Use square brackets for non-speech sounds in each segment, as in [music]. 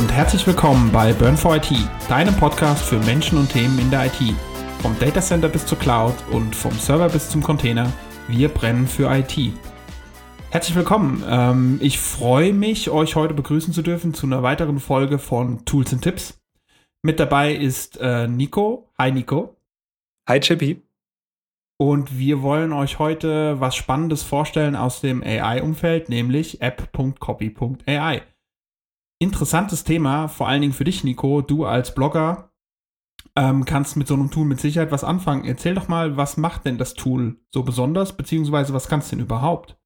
und herzlich willkommen bei Burn for IT, deinem Podcast für Menschen und Themen in der IT. Vom Datacenter bis zur Cloud und vom Server bis zum Container, wir brennen für IT. Herzlich willkommen. Ähm, ich freue mich, euch heute begrüßen zu dürfen zu einer weiteren Folge von Tools and Tipps. Mit dabei ist äh, Nico. Hi Nico. Hi Chippy. Und wir wollen euch heute was Spannendes vorstellen aus dem AI-Umfeld, nämlich app.copy.ai interessantes Thema, vor allen Dingen für dich, Nico. Du als Blogger ähm, kannst mit so einem Tool mit Sicherheit was anfangen. Erzähl doch mal, was macht denn das Tool so besonders, beziehungsweise was kannst du denn überhaupt?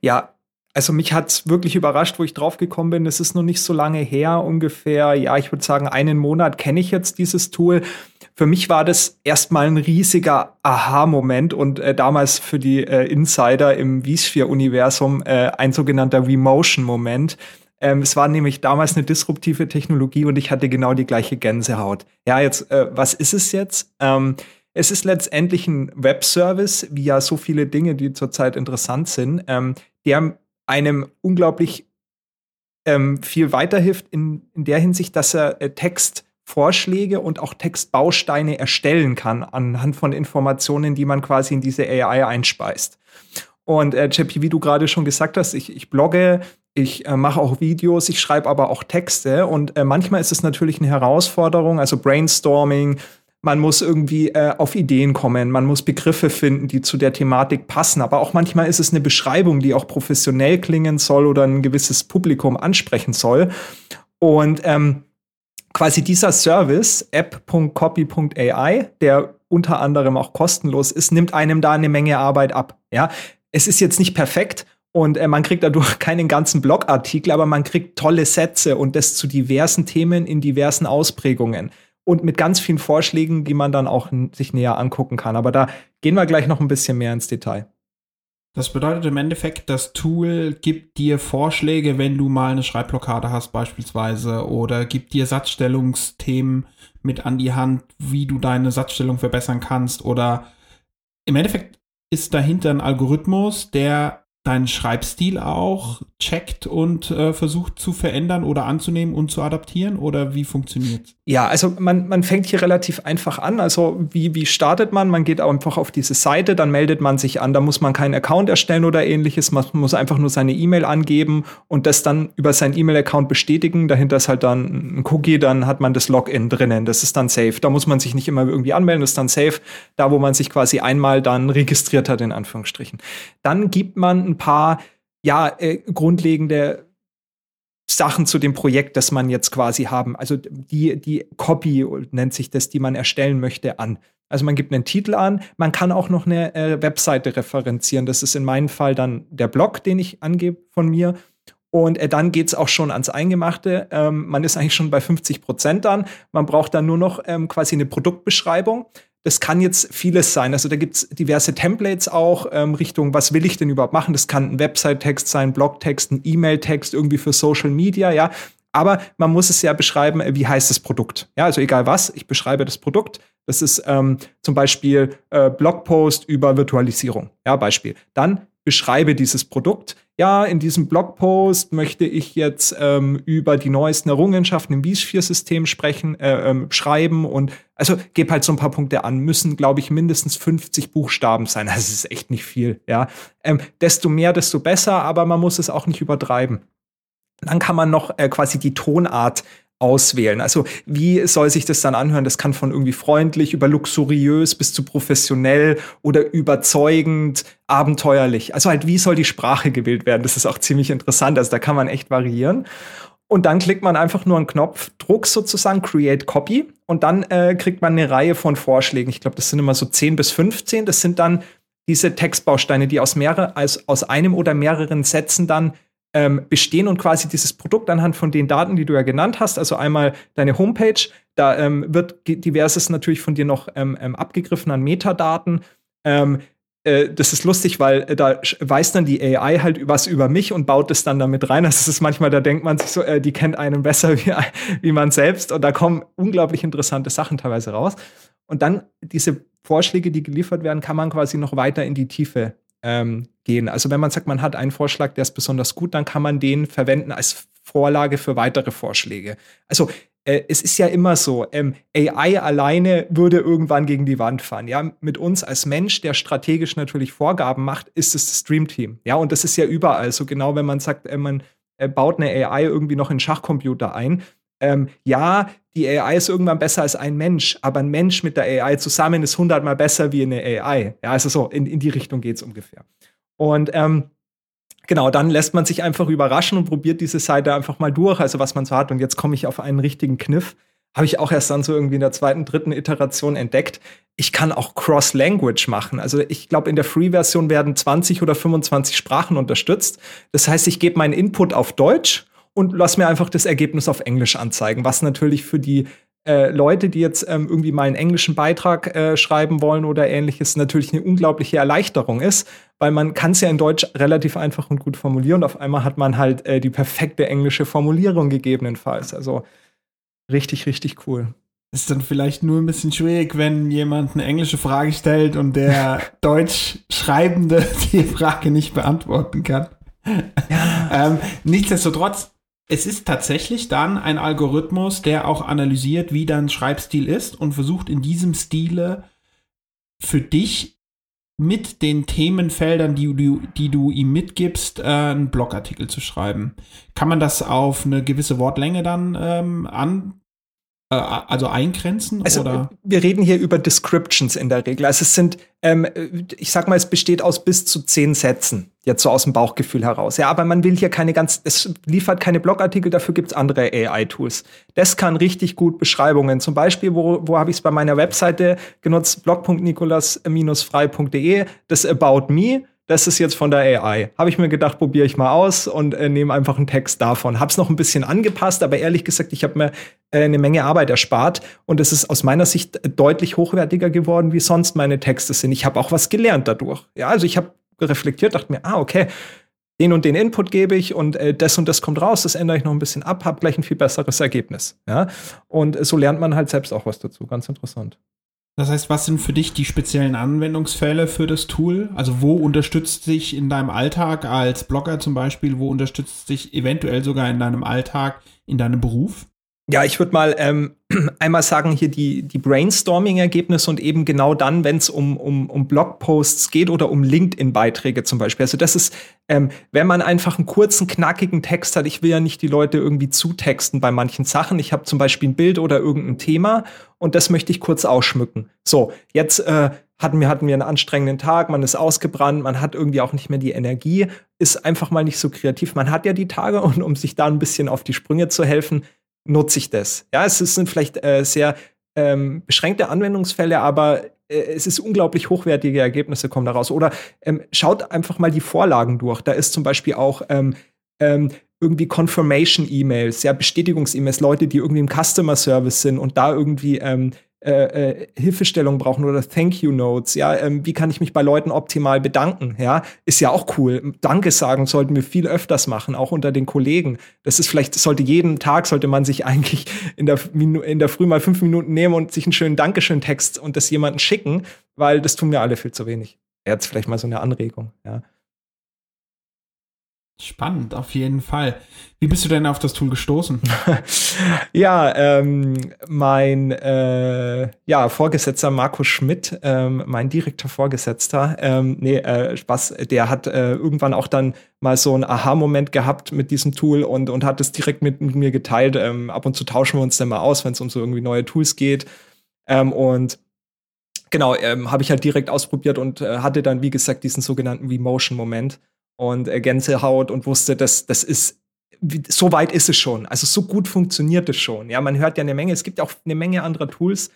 Ja, also mich hat es wirklich überrascht, wo ich drauf gekommen bin. Es ist noch nicht so lange her, ungefähr, ja, ich würde sagen, einen Monat kenne ich jetzt dieses Tool. Für mich war das erstmal ein riesiger Aha-Moment und äh, damals für die äh, Insider im vSphere-Universum äh, ein sogenannter Remotion-Moment. Ähm, es war nämlich damals eine disruptive Technologie und ich hatte genau die gleiche Gänsehaut. Ja, jetzt, äh, was ist es jetzt? Ähm, es ist letztendlich ein Webservice, wie ja so viele Dinge, die zurzeit interessant sind, ähm, der einem unglaublich ähm, viel weiterhilft in, in der Hinsicht, dass er äh, Textvorschläge und auch Textbausteine erstellen kann anhand von Informationen, die man quasi in diese AI einspeist. Und äh, JP, wie du gerade schon gesagt hast, ich, ich blogge, ich äh, mache auch Videos, ich schreibe aber auch Texte und äh, manchmal ist es natürlich eine Herausforderung, also Brainstorming, man muss irgendwie äh, auf Ideen kommen, man muss Begriffe finden, die zu der Thematik passen, aber auch manchmal ist es eine Beschreibung, die auch professionell klingen soll oder ein gewisses Publikum ansprechen soll. Und ähm, quasi dieser Service, app.copy.ai, der unter anderem auch kostenlos ist, nimmt einem da eine Menge Arbeit ab. Ja, es ist jetzt nicht perfekt und äh, man kriegt dadurch [laughs] keinen ganzen Blogartikel, aber man kriegt tolle Sätze und das zu diversen Themen in diversen Ausprägungen und mit ganz vielen Vorschlägen, die man dann auch sich näher angucken kann. Aber da gehen wir gleich noch ein bisschen mehr ins Detail. Das bedeutet im Endeffekt, das Tool gibt dir Vorschläge, wenn du mal eine Schreibblockade hast beispielsweise oder gibt dir Satzstellungsthemen mit an die Hand, wie du deine Satzstellung verbessern kannst oder im Endeffekt ist dahinter ein Algorithmus, der deinen Schreibstil auch checkt und äh, versucht zu verändern oder anzunehmen und zu adaptieren? Oder wie funktioniert Ja, also man, man fängt hier relativ einfach an. Also wie, wie startet man? Man geht einfach auf diese Seite, dann meldet man sich an. Da muss man keinen Account erstellen oder ähnliches. Man muss einfach nur seine E-Mail angeben und das dann über seinen E-Mail-Account bestätigen. Dahinter ist halt dann ein Cookie, dann hat man das Login drinnen. Das ist dann safe. Da muss man sich nicht immer irgendwie anmelden, das ist dann safe. Da, wo man sich quasi einmal dann registriert hat, in Anführungsstrichen. Dann gibt man ein paar ja, äh, grundlegende Sachen zu dem Projekt, das man jetzt quasi haben. Also die, die Copy nennt sich das, die man erstellen möchte, an. Also man gibt einen Titel an, man kann auch noch eine äh, Webseite referenzieren. Das ist in meinem Fall dann der Blog, den ich angebe von mir. Und äh, dann geht's auch schon ans Eingemachte. Ähm, man ist eigentlich schon bei 50 Prozent dann. Man braucht dann nur noch ähm, quasi eine Produktbeschreibung. Das kann jetzt vieles sein. Also da gibt's diverse Templates auch ähm, Richtung, was will ich denn überhaupt machen? Das kann ein Website-Text sein, Blog-Text, ein E-Mail-Text irgendwie für Social Media, ja. Aber man muss es ja beschreiben, wie heißt das Produkt. Ja, also egal was, ich beschreibe das Produkt. Das ist ähm, zum Beispiel äh, Blogpost über Virtualisierung. Ja, Beispiel. Dann beschreibe dieses Produkt. Ja, in diesem Blogpost möchte ich jetzt ähm, über die neuesten Errungenschaften im vSphere-System sprechen, äh, ähm, schreiben und also gebe halt so ein paar Punkte an. Müssen, glaube ich, mindestens 50 Buchstaben sein. [laughs] Das ist echt nicht viel. Ja, ähm, desto mehr, desto besser, aber man muss es auch nicht übertreiben. Dann kann man noch äh, quasi die Tonart auswählen. Also wie soll sich das dann anhören? Das kann von irgendwie freundlich über luxuriös bis zu professionell oder überzeugend, abenteuerlich. Also halt, wie soll die Sprache gewählt werden? Das ist auch ziemlich interessant. Also da kann man echt variieren. Und dann klickt man einfach nur einen Knopf, Druck sozusagen, Create Copy. Und dann äh, kriegt man eine Reihe von Vorschlägen. Ich glaube, das sind immer so 10 bis 15. Das sind dann diese Textbausteine, die aus mehreren, als aus einem oder mehreren Sätzen dann ähm, bestehen und quasi dieses Produkt anhand von den Daten, die du ja genannt hast, also einmal deine Homepage, da ähm, wird diverses natürlich von dir noch ähm, ähm abgegriffen an Metadaten. Ähm, äh, das ist lustig, weil äh, da weiß dann die AI halt was über mich und baut es dann damit rein. Das ist manchmal, da denkt man sich so, äh, die kennt einen besser [laughs] wie, wie man selbst und da kommen unglaublich interessante Sachen teilweise raus. Und dann diese Vorschläge, die geliefert werden, kann man quasi noch weiter in die Tiefe ähm, gehen. Also wenn man sagt, man hat einen Vorschlag, der ist besonders gut, dann kann man den verwenden als Vorlage für weitere Vorschläge. Also äh, es ist ja immer so, ähm, AI alleine würde irgendwann gegen die Wand fahren. Ja, mit uns als Mensch, der strategisch natürlich Vorgaben macht, ist es das Stream-Team. Ja, und das ist ja überall so. Genau, wenn man sagt, äh, man äh, baut eine AI irgendwie noch in Schachcomputer ein. Ähm, ja, die AI ist irgendwann besser als ein Mensch, aber ein Mensch mit der AI zusammen ist hundertmal besser wie eine AI. Ja, also so, in, in die Richtung geht es ungefähr. Und ähm, genau, dann lässt man sich einfach überraschen und probiert diese Seite einfach mal durch, also was man so hat. Und jetzt komme ich auf einen richtigen Kniff. Habe ich auch erst dann so irgendwie in der zweiten, dritten Iteration entdeckt. Ich kann auch Cross-Language machen. Also ich glaube, in der Free-Version werden 20 oder 25 Sprachen unterstützt. Das heißt, ich gebe meinen Input auf Deutsch und lass mir einfach das Ergebnis auf Englisch anzeigen, was natürlich für die äh, Leute, die jetzt ähm, irgendwie mal einen englischen Beitrag äh, schreiben wollen oder ähnliches, natürlich eine unglaubliche Erleichterung ist, weil man kann es ja in Deutsch relativ einfach und gut formulieren und auf einmal hat man halt äh, die perfekte englische Formulierung gegebenenfalls. Also richtig, richtig cool. Ist dann vielleicht nur ein bisschen schwierig, wenn jemand eine englische Frage stellt und der [laughs] Deutsch Schreibende [laughs] die Frage nicht beantworten kann. Ja. ähm, nichtsdestotrotz, es ist tatsächlich dann ein Algorithmus, der auch analysiert, wie dein Schreibstil ist und versucht in diesem Stile für dich mit den Themenfeldern, die du, die du ihm mitgibst, äh, einen Blogartikel zu schreiben. Kann man das auf eine gewisse Wortlänge dann ähm, an, also eingrenzen? Also, oder? wir reden hier über Descriptions in der Regel. Also es sind, ähm, ich sag mal, es besteht aus bis zu zehn Sätzen, jetzt so aus dem Bauchgefühl heraus. Ja, aber man will hier keine ganz, es liefert keine Blogartikel, dafür gibt's andere AI-Tools. Das kann richtig gut Beschreibungen. Zum Beispiel, wo, wo habe ich es bei meiner Webseite genutzt? blog.nikolas-frei.de, das About Me das ist jetzt von der AI. Habe ich mir gedacht, probiere ich mal aus und äh, nehme einfach einen Text davon. Habe es noch ein bisschen angepasst, aber ehrlich gesagt, ich habe mir äh, eine Menge Arbeit erspart und es ist aus meiner Sicht deutlich hochwertiger geworden, wie sonst meine Texte sind. Ich habe auch was gelernt dadurch. Ja, also ich habe reflektiert, dachte mir, ah, okay, den und den Input gebe ich und äh, das und das kommt raus, das ändere ich noch ein bisschen ab, habe gleich ein viel besseres Ergebnis. Ja? Und äh, so lernt man halt selbst auch was dazu. Ganz interessant. Das heißt, was sind für dich die speziellen Anwendungsfälle für das Tool? Also wo unterstützt sich in deinem Alltag als Blogger zum Beispiel, wo unterstützt sich eventuell sogar in deinem Alltag, in deinem Beruf? Ja, ich würde mal ähm, [clears throat] einmal sagen, hier die, die Brainstorming-Ergebnisse und eben genau dann, wenn es um, um, um Blogposts geht oder um LinkedIn-Beiträge zum Beispiel. Also das ist, ähm, wenn man einfach einen kurzen, knackigen Text hat, ich will ja nicht die Leute irgendwie zutexten bei manchen Sachen. Ich habe zum Beispiel ein Bild oder irgendein Thema und das möchte ich kurz ausschmücken. So, jetzt äh, hatten wir, hatten wir einen anstrengenden Tag, man ist ausgebrannt, man hat irgendwie auch nicht mehr die Energie, ist einfach mal nicht so kreativ. Man hat ja die Tage und um sich da ein bisschen auf die Sprünge zu helfen, nutze ich das. Ja, es sind vielleicht äh, sehr ähm, beschränkte Anwendungsfälle, aber äh, es ist unglaublich hochwertige Ergebnisse kommen daraus. Oder ähm, schaut einfach mal die Vorlagen durch. Da ist zum Beispiel auch ähm, ähm irgendwie Confirmation-E-Mails, ja, Bestätigungs-E-Mails, Leute, die irgendwie im Customer Service sind und da irgendwie ähm, äh, äh, Hilfestellung brauchen oder Thank You Notes, ja, ähm, wie kann ich mich bei Leuten optimal bedanken, ja, ist ja auch cool. Danke sagen sollten wir viel öfters machen, auch unter den Kollegen. Das ist vielleicht, sollte jeden Tag sollte man sich [laughs] eigentlich in der, in der Früh mal fünf Minuten nehmen und sich einen schönen Dankeschön-Text und das jemanden schicken, weil das tun wir alle viel zu wenig. Jetzt vielleicht mal so eine Anregung, ja. Spannend, auf jeden Fall. Wie bist du denn auf das Tool gestoßen? [laughs] ja, ähm, mein äh, ja, Vorgesetzter Markus Schmidt, ähm, mein direkter Vorgesetzter, ähm, nee, äh, Spaß, der hat äh, irgendwann auch dann mal so einen Aha-Moment gehabt mit diesem Tool und, und hat es direkt mit, mit, mir geteilt. Ähm, ab und zu tauschen wir uns dann mal aus, wenn es um so irgendwie neue Tools geht. Ähm, und genau, ähm, habe ich halt direkt ausprobiert und äh, hatte dann, wie gesagt, diesen sogenannten V-Motion-Moment und äh, Gänsehaut und wusste, dass das ist so weit ist es schon. Also so gut funktioniert es schon. Ja, man hört ja eine Menge. Es gibt auch eine Menge anderer Tools.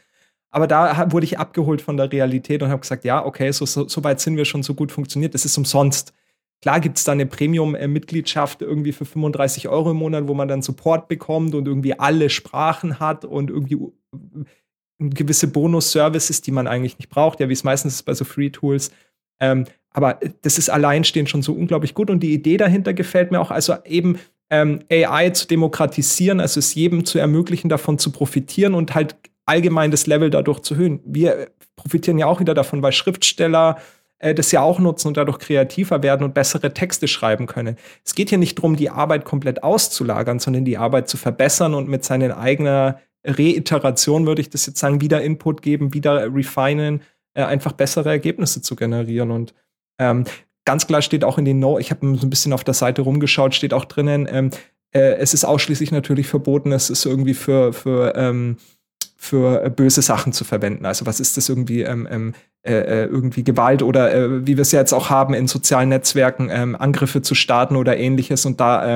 Aber da wurde ich abgeholt von der Realität und habe gesagt, ja, okay, so, so, so, weit sind wir schon, so gut funktioniert. Das ist umsonst. Klar gibt es da eine Premium-Mitgliedschaft irgendwie für 35 Euro im Monat, wo man dann Support bekommt und irgendwie alle Sprachen hat und irgendwie gewisse Bonus-Services, die man eigentlich nicht braucht, ja, wie es meistens ist bei so Free-Tools. Ähm, aber das ist alleinstehend schon so unglaublich gut und die Idee dahinter gefällt mir auch. Also eben ähm, AI zu demokratisieren, also es jedem zu ermöglichen, davon zu profitieren und halt allgemein das Level dadurch zu erhöhen. Wir profitieren ja auch wieder davon, weil Schriftsteller, äh, das ja auch nutzen und dadurch kreativer werden und bessere Texte schreiben können. Es geht hier nicht darum, die Arbeit komplett auszulagern, sondern die Arbeit zu verbessern und mit seinen eigenen Reiteration, würde ich das jetzt sagen, wieder Input geben, wieder refinen, äh, einfach bessere Ergebnisse zu generieren. Und ähm, ganz klar steht auch in den No, ich habe so ein bisschen auf der Seite rumgeschaut, steht auch drinnen, ähm, äh, es ist ausschließlich natürlich verboten, es ist irgendwie für, für, ähm, für böse Sachen zu verwenden. Also was ist das irgendwie, ähm, ähm äh, äh, irgendwie Gewalt oder äh, wie wir es ja jetzt auch haben in sozialen Netzwerken, ähm, Angriffe zu starten oder ähnliches und da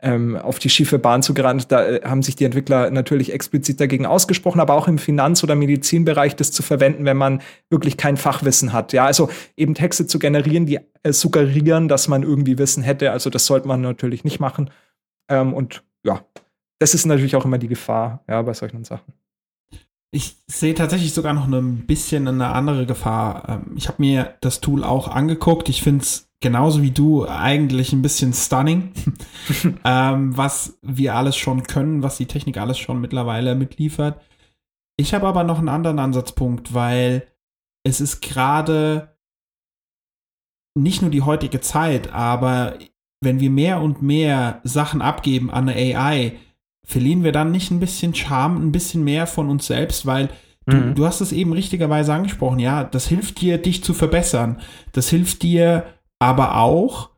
ähm, auf die schiefe Bahn zu geraten. Da äh, haben sich die Entwickler natürlich explizit dagegen ausgesprochen, aber auch im Finanz- oder Medizinbereich das zu verwenden, wenn man wirklich kein Fachwissen hat. Ja, also eben Texte zu generieren, die äh, suggerieren, dass man irgendwie Wissen hätte. Also das sollte man natürlich nicht machen. Ähm, und ja, das ist natürlich auch immer die Gefahr, ja, bei solchen Sachen. Ich sehe tatsächlich sogar noch ein bisschen eine andere Gefahr. Ähm, ich habe mir das Tool auch angeguckt. Ich finde es genauso wie du eigentlich ein bisschen stunning, [laughs] ähm, was wir alles schon können, was die Technik alles schon mittlerweile mitliefert. Ich habe aber noch einen anderen Ansatzpunkt, weil es ist gerade nicht nur die heutige Zeit, aber wenn wir mehr und mehr Sachen abgeben an eine AI, verlieren wir dann nicht ein bisschen Charme, ein bisschen mehr von uns selbst, weil du, mhm. du hast es eben richtigerweise angesprochen, ja, das hilft dir, dich zu verbessern. Das hilft dir, aber auch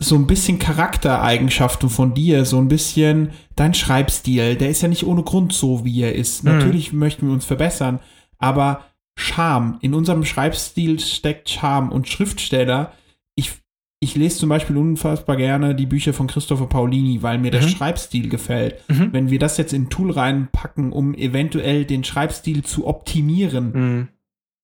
so ein bisschen Charaktereigenschaften von dir, so ein bisschen dein Schreibstil, der ist ja nicht ohne Grund so, wie er ist. Mhm. Natürlich möchten wir uns verbessern, aber Charme, in unserem Schreibstil steckt Charme und Schriftsteller. Ich, ich lese zum Beispiel unfassbar gerne die Bücher von Christopher Paulini, weil mir mhm. der Schreibstil gefällt. Mhm. Wenn wir das jetzt in ein Tool reinpacken, um eventuell den Schreibstil zu optimieren, mhm.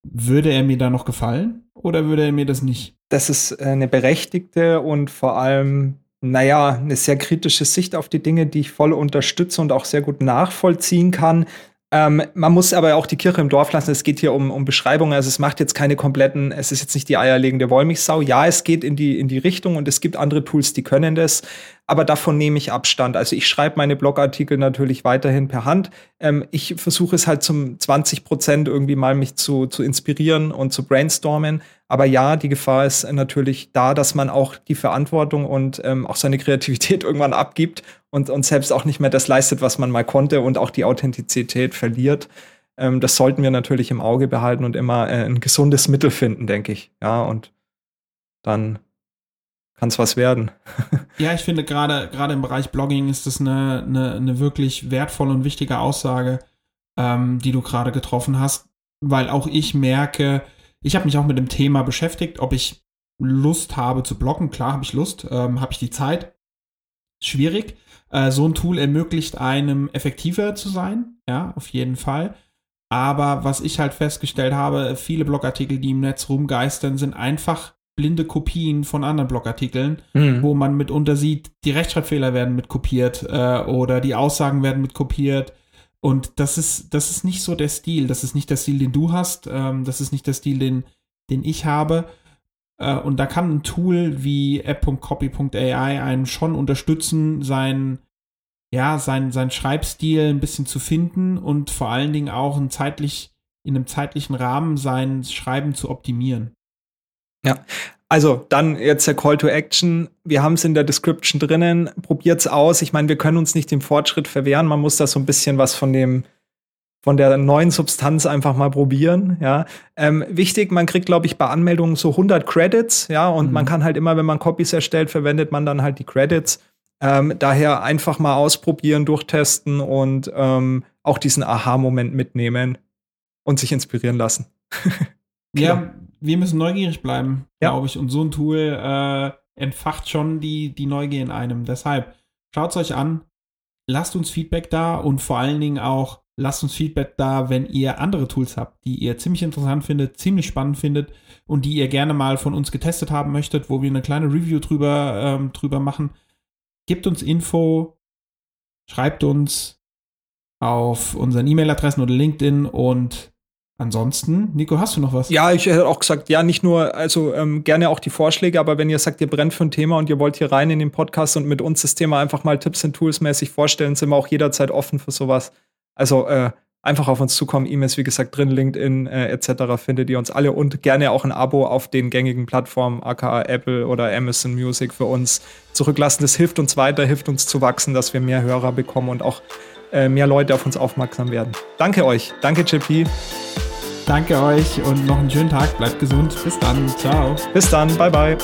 würde er mir da noch gefallen? oder würde er mir das nicht? Das ist äh, eine berechtigte und vor allem, naja, eine sehr kritische Sicht auf die Dinge, die ich voll unterstütze und auch sehr gut nachvollziehen kann. Ähm, man muss aber auch die Kirche im Dorf lassen. Es geht hier um, um Beschreibungen. Also es macht jetzt keine kompletten, es ist jetzt nicht die eierlegende Wollmilchsau. Ja, es geht in die, in die Richtung und es gibt andere Tools, die können das. Aber davon nehme ich Abstand. Also ich schreibe meine Blogartikel natürlich weiterhin per Hand. Ähm, ich versuche es halt zum 20 Prozent irgendwie mal mich zu, zu inspirieren und zu brainstormen. Aber ja, die Gefahr ist natürlich da, dass man auch die Verantwortung und ähm, auch seine Kreativität [laughs] irgendwann abgibt und, und selbst auch nicht mehr das leistet, was man mal konnte und auch die Authentizität verliert. Ähm, das sollten wir natürlich im Auge behalten und immer äh, ein gesundes Mittel finden, denke ich. Ja, und dann kann es was werden. [laughs] ja, ich finde gerade gerade im Bereich Blogging ist das eine, eine, eine wirklich wertvolle und wichtige Aussage, ähm, die du gerade getroffen hast, weil auch ich merke, ich habe mich auch mit dem Thema beschäftigt, ob ich Lust habe zu bloggen. Klar habe ich Lust, ähm, habe ich die Zeit. Schwierig. Äh, so ein Tool ermöglicht einem effektiver zu sein, ja, auf jeden Fall. Aber was ich halt festgestellt habe, viele Blogartikel, die im Netz rumgeistern, sind einfach blinde Kopien von anderen Blogartikeln, mhm. wo man mitunter sieht, die Rechtschreibfehler werden mit kopiert äh, oder die Aussagen werden mit kopiert und das ist, das ist nicht so der Stil. Das ist nicht der Stil, den du hast. Ähm, das ist nicht der Stil, den, den ich habe. Äh, und da kann ein Tool wie app.copy.ai einen schon unterstützen, sein, ja, sein, sein Schreibstil ein bisschen zu finden und vor allen Dingen auch ein zeitlich, in einem zeitlichen Rahmen sein Schreiben zu optimieren. Ja, also dann jetzt der Call to Action. Wir haben es in der Description drinnen. Probiert's aus. Ich meine, wir können uns nicht dem Fortschritt verwehren. Man muss da so ein bisschen was von dem von der neuen Substanz einfach mal probieren. Ja, ähm, wichtig. Man kriegt, glaube ich, bei Anmeldungen so 100 Credits. Ja, und mhm. man kann halt immer, wenn man Copies erstellt, verwendet man dann halt die Credits. Ähm, daher einfach mal ausprobieren, durchtesten und ähm, auch diesen Aha-Moment mitnehmen und sich inspirieren lassen. [laughs] ja, wir müssen neugierig bleiben, ja. glaube ich. Und so ein Tool äh, entfacht schon die, die Neugier in einem. Deshalb schaut es euch an, lasst uns Feedback da und vor allen Dingen auch lasst uns Feedback da, wenn ihr andere Tools habt, die ihr ziemlich interessant findet, ziemlich spannend findet und die ihr gerne mal von uns getestet haben möchtet, wo wir eine kleine Review drüber, ähm, drüber machen. Gebt uns Info, schreibt uns auf unseren E-Mail-Adressen oder LinkedIn und Ansonsten, Nico, hast du noch was? Ja, ich hätte auch gesagt, ja, nicht nur, also ähm, gerne auch die Vorschläge, aber wenn ihr sagt, ihr brennt für ein Thema und ihr wollt hier rein in den Podcast und mit uns das Thema einfach mal Tipps und Tools mäßig vorstellen, sind wir auch jederzeit offen für sowas. Also äh, einfach auf uns zukommen. E-Mails, wie gesagt, drin, LinkedIn äh, etc. findet ihr uns alle und gerne auch ein Abo auf den gängigen Plattformen, aka Apple oder Amazon Music für uns zurücklassen. Das hilft uns weiter, hilft uns zu wachsen, dass wir mehr Hörer bekommen und auch mehr Leute auf uns aufmerksam werden. Danke euch. Danke, JP. Danke euch und noch einen schönen Tag. Bleibt gesund. Bis dann. Ciao. Bis dann. Bye, bye.